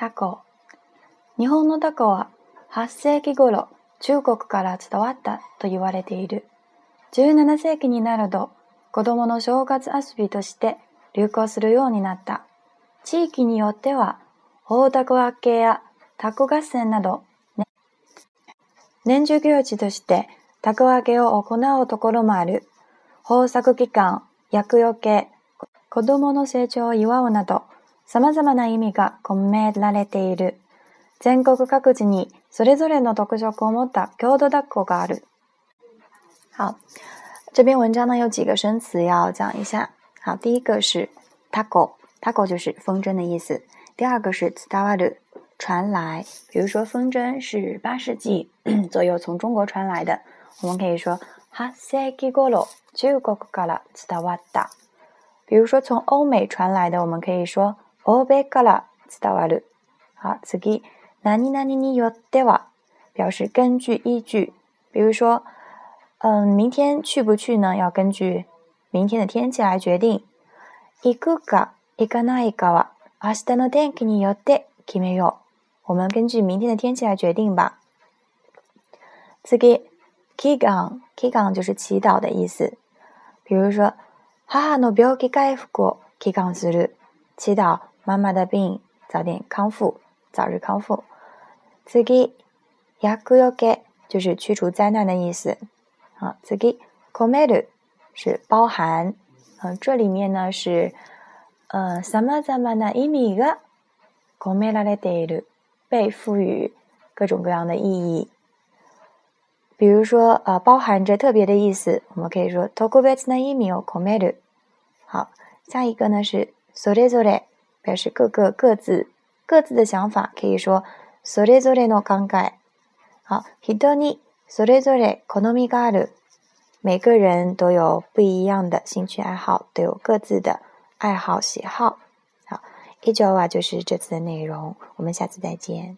タコ日本のタコは8世紀頃中国から伝わったと言われている17世紀になると子供の正月遊びとして流行するようになった地域によっては大コ明けやタコ合戦など、ね、年中行事として凧明けを行うところもある豊作期間厄除け子供の成長を祝うなどさまざまな意味が込められている。全国各地にそれぞれの特色を持った郷土タコがある。好，这篇文章呢有几个生词要讲一下。好，第一个是タコ，タコ就是风筝的意思。第二个是伝わる，传来。比如说风筝是八世纪 左右从中国传来的，我们可以说ハセキゴロチウゴ伝わった。比如说从欧美传来的，我们可以说欧米から伝わる。好，次ぎ、ナニナ你ニヨテ表示根据依据。比如说，嗯，明天去不去呢？要根据明天的天气来决定。イクガ、イガナイガワ、明日の天気にヨテ決めよ。我们根据明天的天气来决定吧。次ぎ、キガン、就是祈祷的意思。比如说、母の病気回復を祈願する、祈祷。妈妈的病早点康复，早日康复。次己ヤク要给就是驱除灾难的意思。好，次个、込める是包含。嗯，这里面呢是，呃，サマザマな意味が込めるでる被赋予各种各样的意义。比如说，呃，包含着特别的意思，我们可以说特別な意味を込める。好，下一个呢是それぞれ。表示各个各自各自的想法，可以说それぞれの考え。好，一人それぞれ好みがある。每个人都有不一样的兴趣爱好，都有各自的爱好喜好。好，一句啊就是这次的内容。我们下次再见。